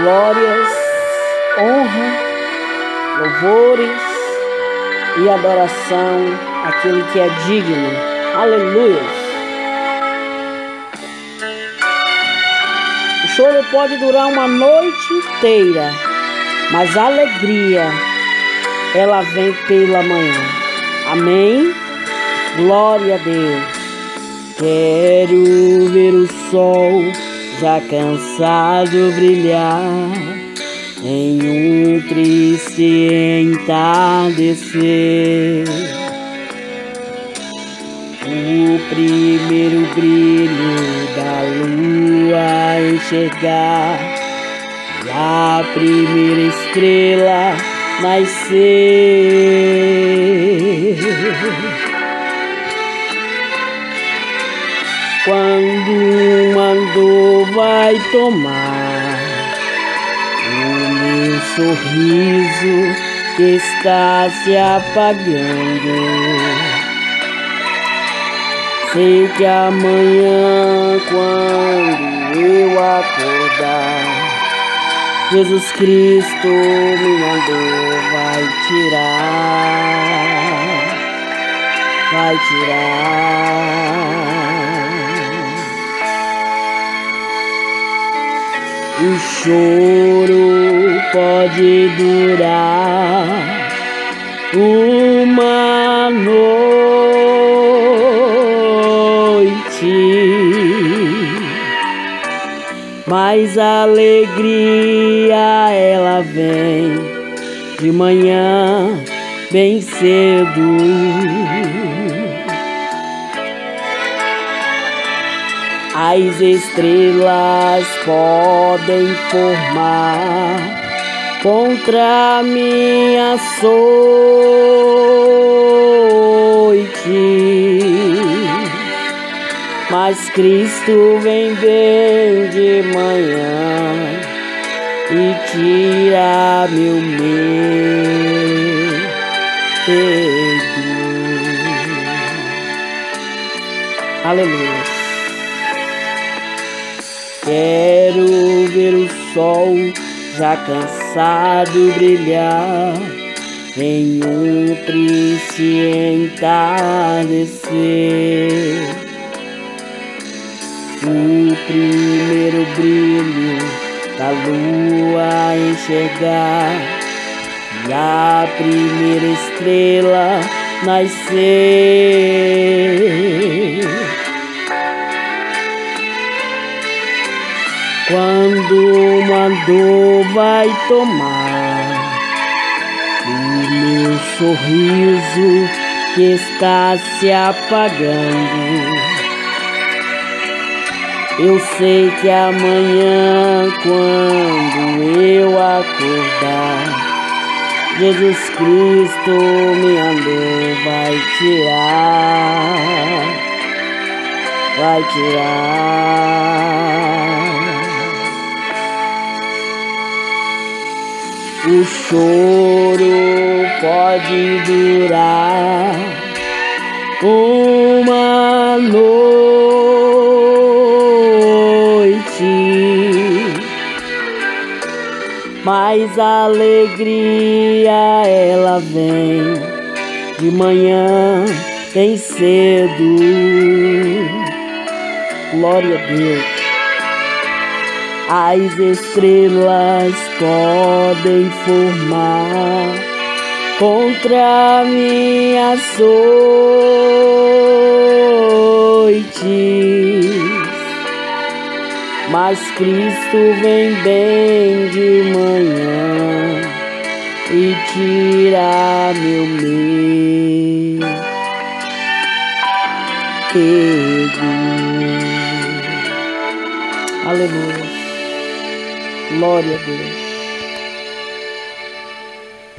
glórias, honra, louvores e adoração àquele que é digno. Aleluia. O choro pode durar uma noite inteira, mas a alegria ela vem pela manhã. Amém. Glória a Deus. Quero ver o sol já cansado brilhar em um triste entardecer. O primeiro brilho da lua enxergar e a primeira estrela nascer. Vai tomar o meu sorriso que está se apagando. Sei que amanhã, quando eu acordar, Jesus Cristo minha dor vai tirar, vai tirar. O choro pode durar uma noite, mas a alegria ela vem de manhã bem cedo. As estrelas podem formar contra minha sorte, mas Cristo vem bem de manhã e tira meu medo. Aleluia. Quero ver o sol já cansado brilhar em um triste entardecer. O primeiro brilho da lua enxergar e a primeira estrela nascer. Quando uma dor vai tomar o meu sorriso que está se apagando. Eu sei que amanhã, quando eu acordar, Jesus Cristo minha dor vai tirar, vai tirar. O choro pode durar uma noite, mas a alegria ela vem de manhã bem cedo. Glória a Deus. As estrelas podem formar contra minha sorte, mas Cristo vem bem de manhã e tira meu medo. Aleluia. Glória a Deus.